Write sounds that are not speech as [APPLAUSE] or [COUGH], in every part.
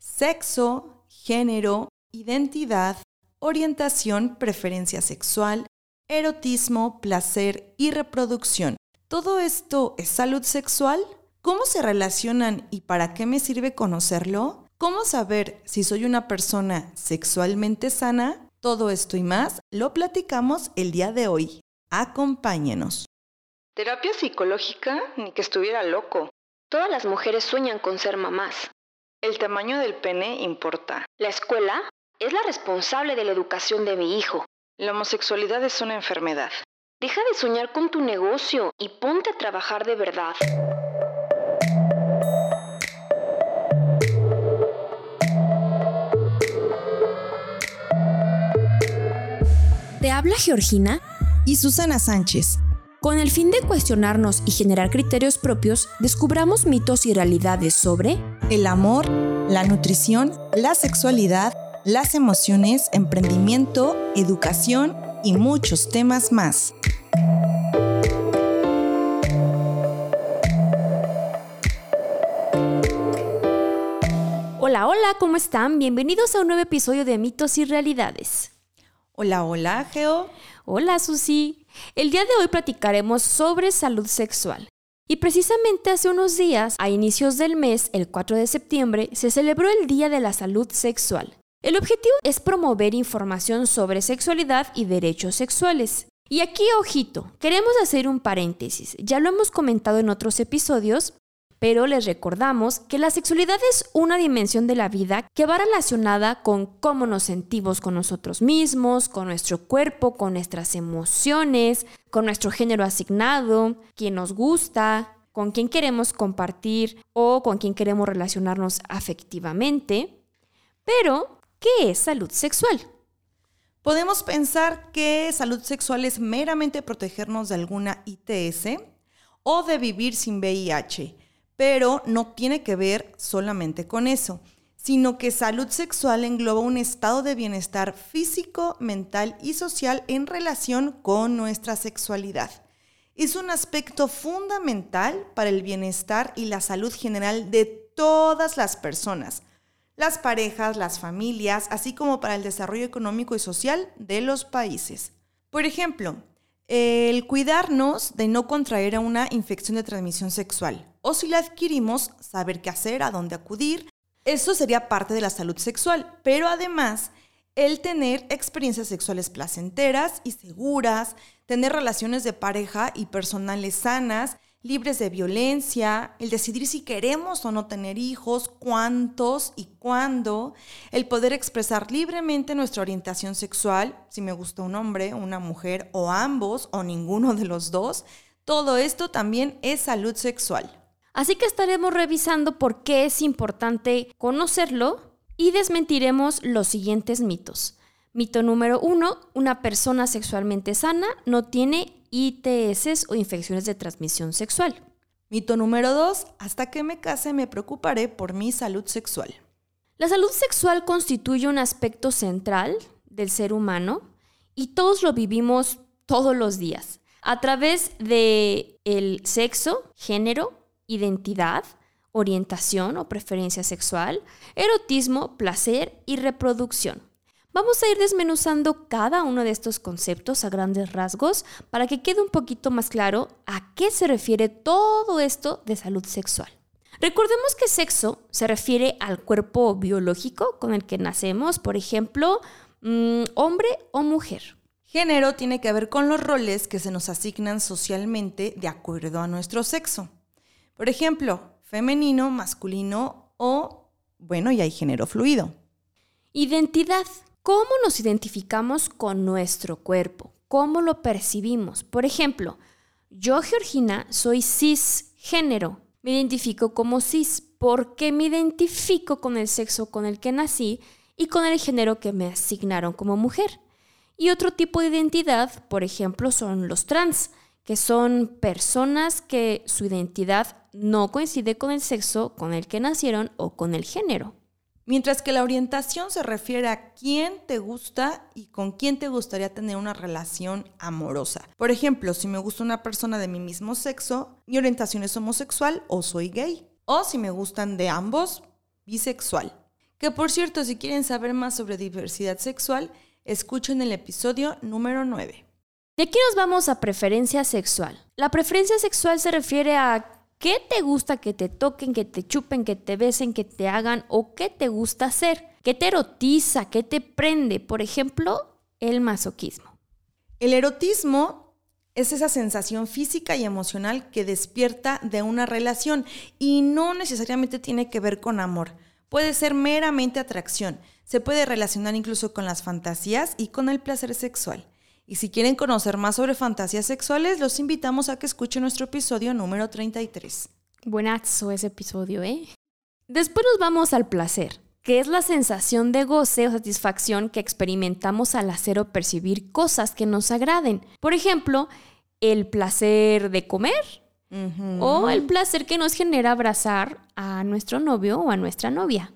sexo, género, identidad, orientación, preferencia sexual, erotismo, placer y reproducción. ¿Todo esto es salud sexual? ¿Cómo se relacionan y para qué me sirve conocerlo? ¿Cómo saber si soy una persona sexualmente sana? Todo esto y más lo platicamos el día de hoy. Acompáñenos. Terapia psicológica, ni que estuviera loco. Todas las mujeres sueñan con ser mamás. El tamaño del pene importa. La escuela es la responsable de la educación de mi hijo. La homosexualidad es una enfermedad. Deja de soñar con tu negocio y ponte a trabajar de verdad. Te habla Georgina y Susana Sánchez. Con el fin de cuestionarnos y generar criterios propios, descubramos mitos y realidades sobre el amor, la nutrición, la sexualidad, las emociones, emprendimiento, educación y muchos temas más. Hola, hola, ¿cómo están? Bienvenidos a un nuevo episodio de Mitos y Realidades. Hola, hola, Geo. Hola, Susi. El día de hoy platicaremos sobre salud sexual. Y precisamente hace unos días, a inicios del mes, el 4 de septiembre, se celebró el Día de la Salud Sexual. El objetivo es promover información sobre sexualidad y derechos sexuales. Y aquí, ojito, queremos hacer un paréntesis. Ya lo hemos comentado en otros episodios, pero les recordamos que la sexualidad es una dimensión de la vida que va relacionada con cómo nos sentimos con nosotros mismos, con nuestro cuerpo, con nuestras emociones, con nuestro género asignado, quién nos gusta, con quién queremos compartir o con quién queremos relacionarnos afectivamente. Pero, ¿qué es salud sexual? Podemos pensar que salud sexual es meramente protegernos de alguna ITS o de vivir sin VIH pero no tiene que ver solamente con eso, sino que salud sexual engloba un estado de bienestar físico, mental y social en relación con nuestra sexualidad. Es un aspecto fundamental para el bienestar y la salud general de todas las personas, las parejas, las familias, así como para el desarrollo económico y social de los países. Por ejemplo, el cuidarnos de no contraer una infección de transmisión sexual. O si la adquirimos, saber qué hacer, a dónde acudir. Eso sería parte de la salud sexual. Pero además, el tener experiencias sexuales placenteras y seguras, tener relaciones de pareja y personales sanas, libres de violencia, el decidir si queremos o no tener hijos, cuántos y cuándo, el poder expresar libremente nuestra orientación sexual, si me gusta un hombre, una mujer o ambos o ninguno de los dos, todo esto también es salud sexual. Así que estaremos revisando por qué es importante conocerlo y desmentiremos los siguientes mitos. Mito número uno, una persona sexualmente sana no tiene ITS o infecciones de transmisión sexual. Mito número 2. Hasta que me case me preocuparé por mi salud sexual. La salud sexual constituye un aspecto central del ser humano y todos lo vivimos todos los días a través de el sexo, género, identidad, orientación o preferencia sexual, erotismo, placer y reproducción. Vamos a ir desmenuzando cada uno de estos conceptos a grandes rasgos para que quede un poquito más claro a qué se refiere todo esto de salud sexual. Recordemos que sexo se refiere al cuerpo biológico con el que nacemos, por ejemplo, mm, hombre o mujer. Género tiene que ver con los roles que se nos asignan socialmente de acuerdo a nuestro sexo. Por ejemplo, femenino, masculino o, bueno, y hay género fluido. Identidad ¿Cómo nos identificamos con nuestro cuerpo? ¿Cómo lo percibimos? Por ejemplo, yo, Georgina, soy cisgénero. Me identifico como cis porque me identifico con el sexo con el que nací y con el género que me asignaron como mujer. Y otro tipo de identidad, por ejemplo, son los trans, que son personas que su identidad no coincide con el sexo con el que nacieron o con el género. Mientras que la orientación se refiere a quién te gusta y con quién te gustaría tener una relación amorosa. Por ejemplo, si me gusta una persona de mi mismo sexo, mi orientación es homosexual o soy gay. O si me gustan de ambos, bisexual. Que por cierto, si quieren saber más sobre diversidad sexual, escuchen el episodio número 9. De aquí nos vamos a preferencia sexual. La preferencia sexual se refiere a qué te gusta que te toquen, que te chupen, que te besen, que te hagan o qué te gusta hacer, qué te erotiza, qué te prende. Por ejemplo, el masoquismo. El erotismo es esa sensación física y emocional que despierta de una relación y no necesariamente tiene que ver con amor. Puede ser meramente atracción. Se puede relacionar incluso con las fantasías y con el placer sexual. Y si quieren conocer más sobre fantasías sexuales, los invitamos a que escuchen nuestro episodio número 33. Buenazo ese episodio, ¿eh? Después nos vamos al placer, que es la sensación de goce o satisfacción que experimentamos al hacer o percibir cosas que nos agraden. Por ejemplo, el placer de comer o el placer que nos genera abrazar a nuestro novio o a nuestra novia.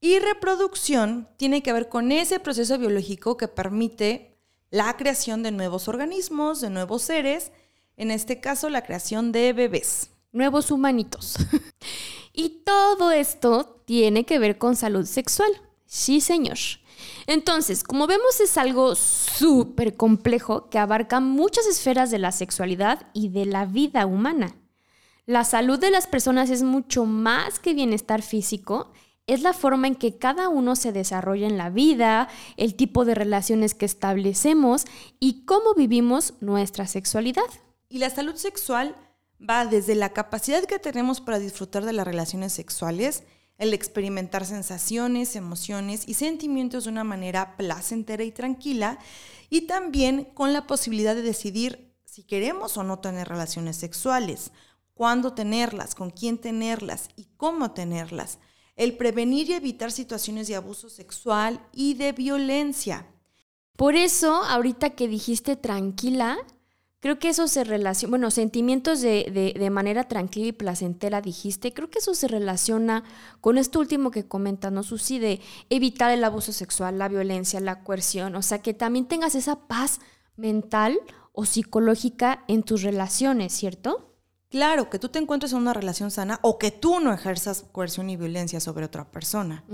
Y reproducción tiene que ver con ese proceso biológico que permite la creación de nuevos organismos, de nuevos seres, en este caso la creación de bebés. Nuevos humanitos. [LAUGHS] y todo esto tiene que ver con salud sexual. Sí, señor. Entonces, como vemos, es algo súper complejo que abarca muchas esferas de la sexualidad y de la vida humana. La salud de las personas es mucho más que bienestar físico es la forma en que cada uno se desarrolla en la vida, el tipo de relaciones que establecemos y cómo vivimos nuestra sexualidad. Y la salud sexual va desde la capacidad que tenemos para disfrutar de las relaciones sexuales, el experimentar sensaciones, emociones y sentimientos de una manera placentera y tranquila, y también con la posibilidad de decidir si queremos o no tener relaciones sexuales, cuándo tenerlas, con quién tenerlas y cómo tenerlas el prevenir y evitar situaciones de abuso sexual y de violencia. Por eso, ahorita que dijiste tranquila, creo que eso se relaciona, bueno, sentimientos de, de, manera tranquila y placentera dijiste, creo que eso se relaciona con esto último que comentas, ¿no, Susi? De evitar el abuso sexual, la violencia, la coerción, o sea, que también tengas esa paz mental o psicológica en tus relaciones, ¿cierto? Claro, que tú te encuentres en una relación sana o que tú no ejerzas coerción y violencia sobre otra persona.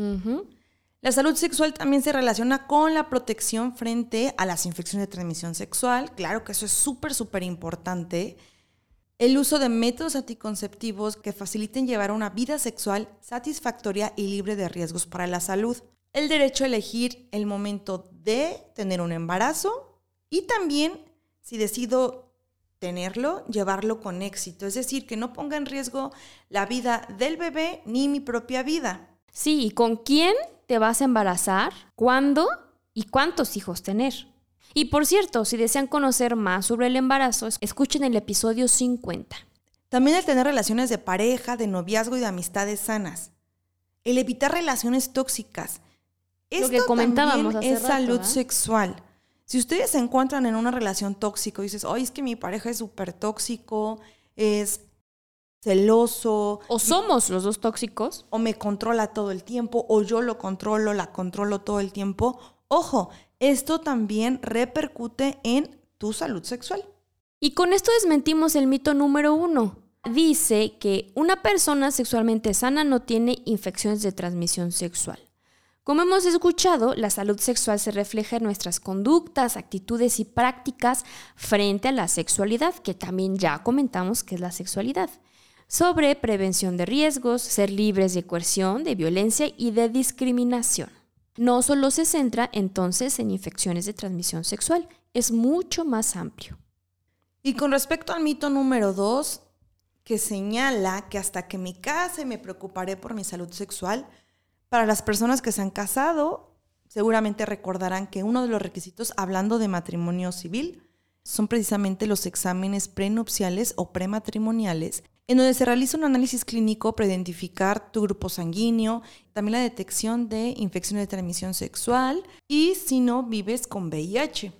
La salud sexual también se relaciona con la protección frente a las infecciones de transmisión sexual. Claro que eso es súper, súper importante. El uso de métodos anticonceptivos que faciliten llevar una vida sexual satisfactoria y libre de riesgos para la salud. El derecho a elegir el momento de tener un embarazo y también si decido tenerlo, llevarlo con éxito. Es decir, que no ponga en riesgo la vida del bebé ni mi propia vida. Sí, ¿y con quién te vas a embarazar? ¿Cuándo? ¿Y cuántos hijos tener? Y por cierto, si desean conocer más sobre el embarazo, escuchen el episodio 50. También el tener relaciones de pareja, de noviazgo y de amistades sanas. El evitar relaciones tóxicas. Esto Lo que comentábamos también es salud sexual. Si ustedes se encuentran en una relación tóxica y dices, ay, es que mi pareja es súper tóxico, es celoso. O somos los dos tóxicos. O me controla todo el tiempo, o yo lo controlo, la controlo todo el tiempo. Ojo, esto también repercute en tu salud sexual. Y con esto desmentimos el mito número uno. Dice que una persona sexualmente sana no tiene infecciones de transmisión sexual. Como hemos escuchado, la salud sexual se refleja en nuestras conductas, actitudes y prácticas frente a la sexualidad, que también ya comentamos que es la sexualidad. Sobre prevención de riesgos, ser libres de coerción, de violencia y de discriminación. No solo se centra entonces en infecciones de transmisión sexual, es mucho más amplio. Y con respecto al mito número dos, que señala que hasta que me case me preocuparé por mi salud sexual, para las personas que se han casado, seguramente recordarán que uno de los requisitos, hablando de matrimonio civil, son precisamente los exámenes prenupciales o prematrimoniales, en donde se realiza un análisis clínico para identificar tu grupo sanguíneo, también la detección de infecciones de transmisión sexual y si no vives con VIH.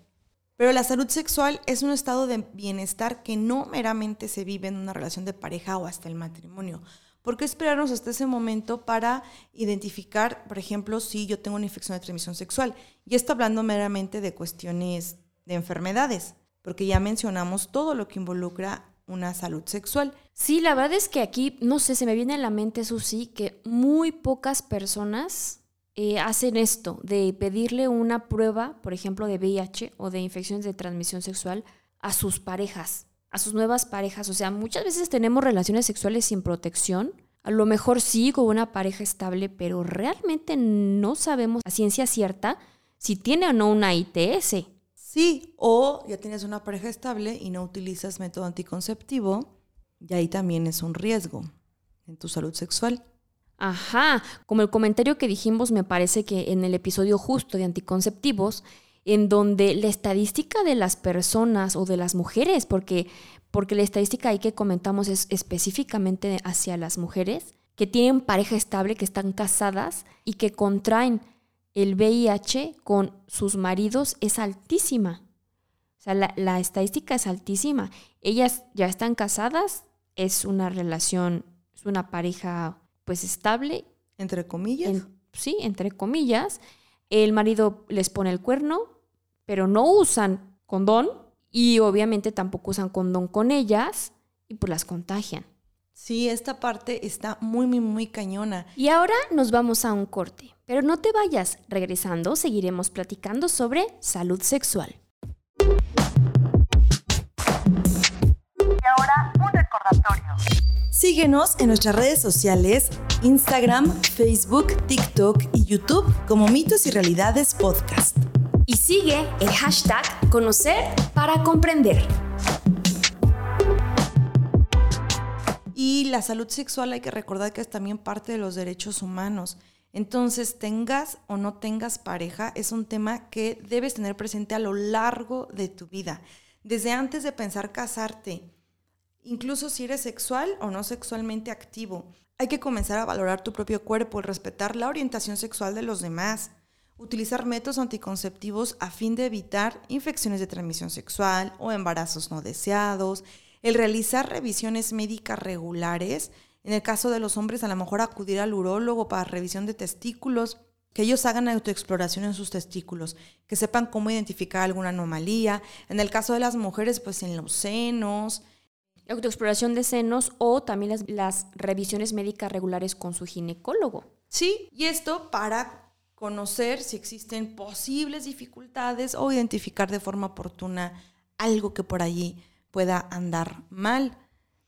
Pero la salud sexual es un estado de bienestar que no meramente se vive en una relación de pareja o hasta el matrimonio. ¿Por qué esperarnos hasta ese momento para identificar, por ejemplo, si yo tengo una infección de transmisión sexual? Y esto hablando meramente de cuestiones de enfermedades, porque ya mencionamos todo lo que involucra una salud sexual. Sí, la verdad es que aquí, no sé, se me viene a la mente, Susi, que muy pocas personas eh, hacen esto, de pedirle una prueba, por ejemplo, de VIH o de infecciones de transmisión sexual a sus parejas, a sus nuevas parejas. O sea, muchas veces tenemos relaciones sexuales sin protección. A lo mejor sí con una pareja estable, pero realmente no sabemos a ciencia cierta si tiene o no una ITS. Sí, o ya tienes una pareja estable y no utilizas método anticonceptivo, y ahí también es un riesgo en tu salud sexual. Ajá, como el comentario que dijimos me parece que en el episodio justo de anticonceptivos, en donde la estadística de las personas o de las mujeres, porque, porque la estadística ahí que comentamos es específicamente hacia las mujeres, que tienen pareja estable, que están casadas y que contraen el VIH con sus maridos es altísima. O sea, la, la estadística es altísima. Ellas ya están casadas, es una relación, es una pareja pues estable. Entre comillas. sí, entre comillas. El marido les pone el cuerno, pero no usan condón y obviamente tampoco usan condón con ellas y pues las contagian. Sí, esta parte está muy, muy, muy cañona. Y ahora nos vamos a un corte, pero no te vayas, regresando seguiremos platicando sobre salud sexual. Y ahora un recordatorio. Síguenos en nuestras redes sociales, Instagram, Facebook, TikTok y YouTube como Mitos y Realidades Podcast. Y sigue el hashtag Conocer para Comprender. Y la salud sexual hay que recordar que es también parte de los derechos humanos. Entonces, tengas o no tengas pareja, es un tema que debes tener presente a lo largo de tu vida. Desde antes de pensar casarte, incluso si eres sexual o no sexualmente activo. Hay que comenzar a valorar tu propio cuerpo, respetar la orientación sexual de los demás, utilizar métodos anticonceptivos a fin de evitar infecciones de transmisión sexual o embarazos no deseados, el realizar revisiones médicas regulares, en el caso de los hombres a lo mejor acudir al urólogo para revisión de testículos, que ellos hagan autoexploración en sus testículos, que sepan cómo identificar alguna anomalía, en el caso de las mujeres pues en los senos, autoexploración de senos o también las, las, revisiones médicas regulares con su ginecólogo. Sí, y esto para conocer si existen posibles dificultades o identificar de forma oportuna algo que por allí pueda andar mal.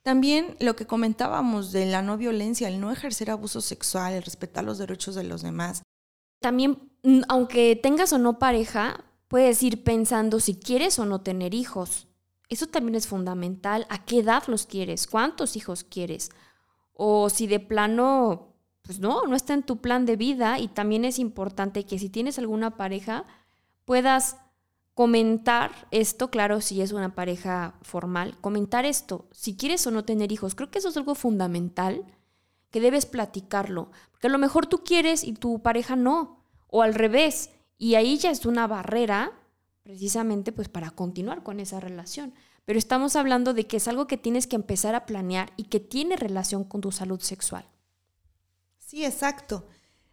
También lo que comentábamos de la no violencia, el no ejercer abuso sexual, el respetar los derechos de los demás. También, mm, aunque tengas o no pareja, puedes ir pensando si quieres o no tener hijos. Eso también es fundamental. ¿A qué edad los quieres? ¿Cuántos hijos quieres? O si de plano, pues no, no está en tu plan de vida y también es importante que si tienes alguna pareja, puedas comentar esto, claro, si es una pareja formal, comentar esto, si quieres o no tener hijos. Creo que eso es algo fundamental que debes platicarlo, porque a lo mejor tú quieres y tu pareja no, o al revés, y ahí ya es una barrera precisamente pues para continuar con esa relación. Pero estamos hablando de que es algo que tienes que empezar a planear y que tiene relación con tu salud sexual. Sí, exacto.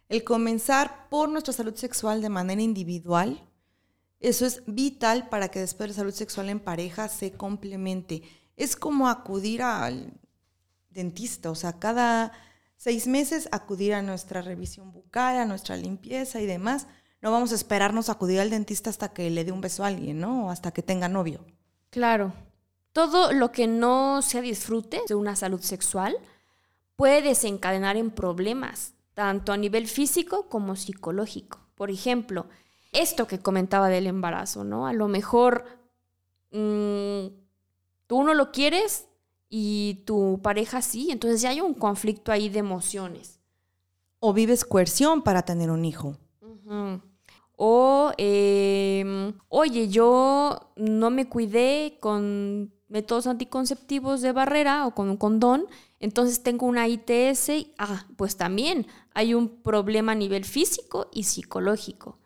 El comenzar por nuestra salud sexual de manera individual, eso es vital para que después la salud sexual en pareja se complemente. Es como acudir al dentista, o sea, cada seis meses acudir a nuestra revisión bucal, a nuestra limpieza y demás, no vamos a esperarnos a acudir al dentista hasta que le dé un beso a alguien, ¿no? O hasta que tenga novio. Claro. Todo lo que no se disfrute de una salud sexual puede desencadenar en problemas, tanto a nivel físico como psicológico. Por ejemplo, esto que comentaba del embarazo, ¿no? A lo mejor mmm, tú no lo quieres y tu pareja sí, entonces ya hay un conflicto ahí de emociones. O vives coerción para tener un hijo. O, em, oye, yo no me cuidé con métodos anticonceptivos de barrera o con un condón, entonces tengo una ITS. ah, pues también hay un problema a nivel físico y psicológico.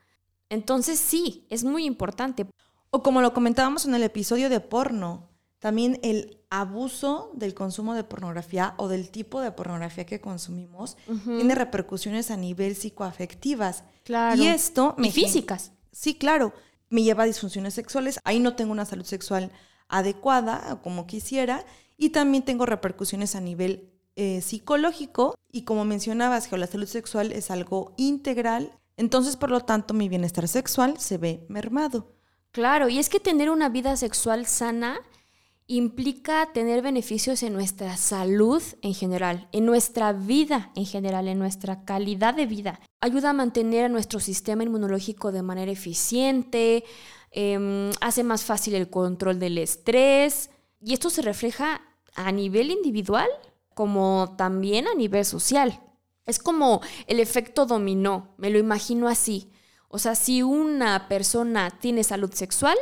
Entonces sí, es muy importante. O como lo comentábamos en el episodio de porno, también el abuso del consumo de pornografía o del tipo de pornografía que consumimos tiene repercusiones a nivel psicoafectivas. Claro. Y esto me. Y físicas. Sí, claro. Me lleva a disfunciones sexuales. Ahí no tengo una salud sexual adecuada como quisiera. Y también tengo repercusiones a nivel eh, psicológico. Y como mencionabas, que la salud sexual es algo integral. Entonces, por lo tanto, mi bienestar sexual se ve mermado. Claro, y es que tener una vida sexual sana implica tener beneficios en nuestra salud en general, en nuestra vida en general, en nuestra calidad de vida. Ayuda a mantener a nuestro sistema inmunológico de manera eficiente, em, hace más fácil el control del estrés y esto se refleja a nivel individual como también a nivel social. Es como el efecto dominó, me lo imagino así. O sea, si una persona tiene salud sexual,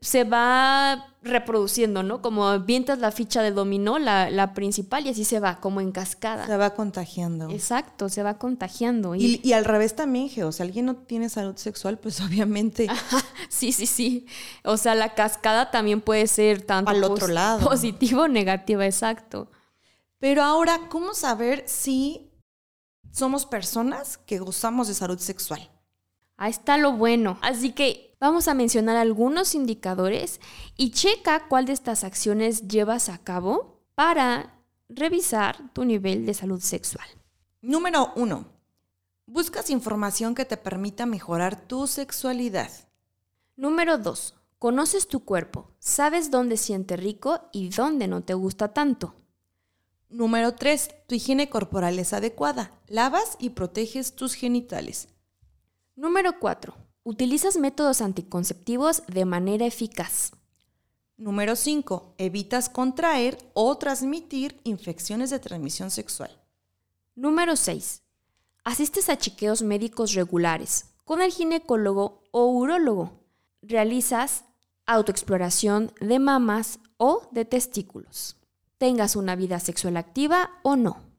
se va reproduciendo, ¿no? Como vientas la ficha de dominó, la, principal, y así se va, como en cascada. Se va contagiando. Exacto, se va contagiando. Y, al revés también, Geo, si alguien no tiene salud sexual, pues [LAUGHS] obviamente... sí, sí, sí. O sea, la cascada también puede ser tanto al otro lado. positivo o negativa, exacto. Pero ahora, ¿cómo saber si somos personas que gozamos de salud sexual? Ahí está lo bueno. Así que vamos a mencionar algunos indicadores y checa cuál de estas acciones llevas a cabo para revisar tu nivel de salud sexual. Número uno. Buscas información que te permita mejorar tu sexualidad. Número dos. Conoces tu cuerpo, sabes dónde siente rico y dónde no te gusta tanto. Número 3. Tu higiene corporal es adecuada. Lavas y proteges tus genitales. Número 4. Utilizas métodos anticonceptivos de manera eficaz. Número 5. Evitas contraer o transmitir infecciones de transmisión sexual. Número 6. Asistes a chequeos médicos regulares con el ginecólogo o urólogo. Realizas autoexploración de mamas o de testículos tengas una vida sexual activa o no.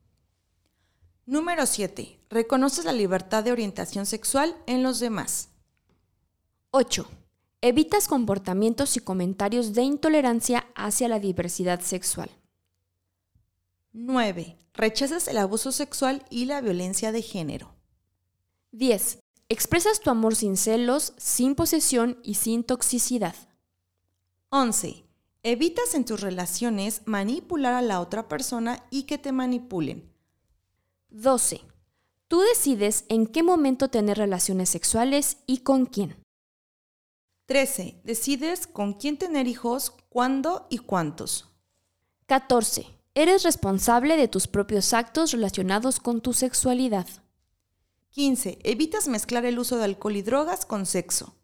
Número 7. Reconoces la libertad de orientación sexual en los demás. 8. Evitas comportamientos y comentarios de intolerancia hacia la diversidad sexual. 9. Rechazas el abuso sexual y la violencia de género. 10. Expresas tu amor sin celos, sin posesión y sin toxicidad. 11. Evitas en tus relaciones manipular a la otra persona y que te manipulen. 12. Tú decides en qué momento tener relaciones sexuales y con quién. 13. Decides con quién tener hijos, cuándo y cuántos. 14. Eres responsable de tus propios actos relacionados con tu sexualidad. 15. Evitas mezclar el uso de alcohol y drogas con sexo.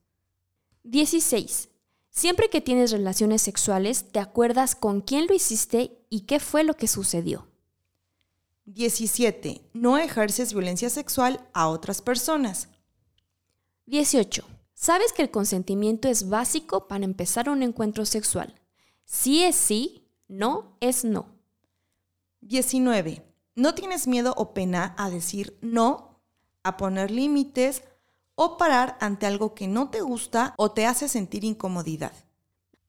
16. Siempre que tienes relaciones sexuales, te acuerdas con quién lo hiciste y qué fue lo que sucedió. 17. No ejerces violencia sexual a otras personas. 18. Sabes que el consentimiento es básico para empezar un encuentro sexual. Sí es sí, no es no. 19. No tienes miedo o pena a decir no, a poner límites, o parar ante algo que no te gusta o te hace sentir incomodidad.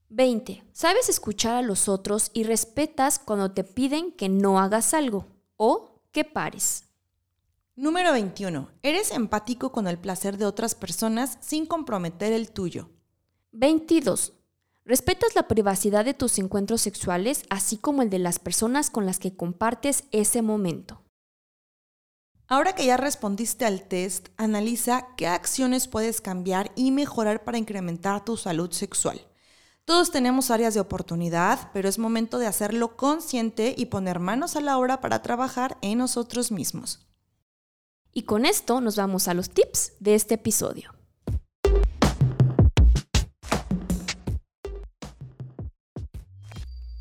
20. Sabes escuchar a los otros y respetas cuando te piden que no hagas algo o que pares. Número 21. Eres empático con el placer de otras personas sin comprometer el tuyo. 22. Respetas la privacidad de tus encuentros sexuales así como el de las personas con las que compartes ese momento. Ahora que ya respondiste al test, analiza qué acciones puedes cambiar y mejorar para incrementar tu salud sexual. Todos tenemos áreas de oportunidad, pero es momento de hacerlo consciente y poner manos a la obra para trabajar en nosotros mismos. Y con esto nos vamos a los tips de este episodio.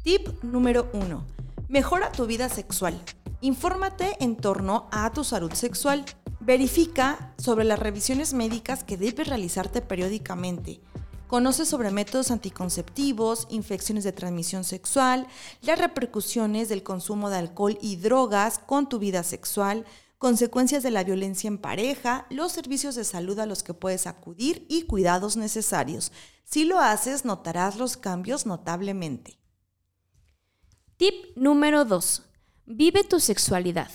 Tip número 1. Mejora tu vida sexual. Infórmate en torno a tu salud sexual. Verifica sobre las revisiones médicas que debes realizarte periódicamente. Conoce sobre métodos anticonceptivos, infecciones de transmisión sexual, las repercusiones del consumo de alcohol y drogas con tu vida sexual, consecuencias de la violencia en pareja, los servicios de salud a los que puedes acudir y cuidados necesarios. Si lo haces, notarás los cambios notablemente. Tip número 2. Vive tu sexualidad.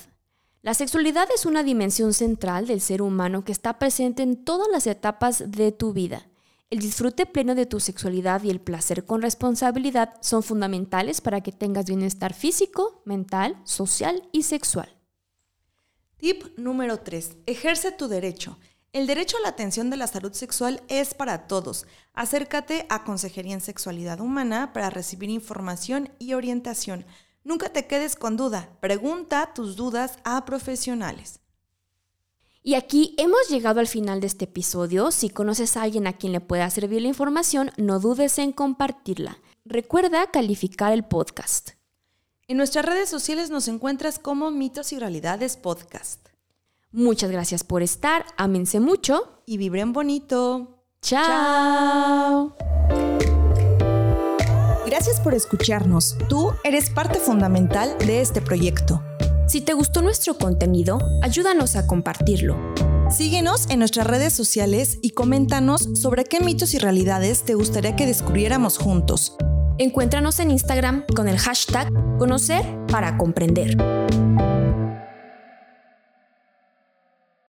La sexualidad es una dimensión central del ser humano que está presente en todas las etapas de tu vida. El disfrute pleno de tu sexualidad y el placer con responsabilidad son fundamentales para que tengas bienestar físico, mental, social y sexual. Tip número 3. Ejerce tu derecho. El derecho a la atención de la salud sexual es para todos. Acércate a Consejería en Sexualidad Humana para recibir información y orientación. Nunca te quedes con duda. Pregunta tus dudas a profesionales. Y aquí hemos llegado al final de este episodio. Si conoces a alguien a quien le pueda servir la información, no dudes en compartirla. Recuerda calificar el podcast. En nuestras redes sociales nos encuentras como Mitos y Realidades Podcast. Muchas gracias por estar, ámense mucho y vibren bonito. Chao. Gracias por escucharnos. Tú eres parte fundamental de este proyecto. Si te gustó nuestro contenido, ayúdanos a compartirlo. Síguenos en nuestras redes sociales y coméntanos sobre qué mitos y realidades te gustaría que descubriéramos juntos. Encuéntranos en Instagram con el hashtag Conocer para Comprender.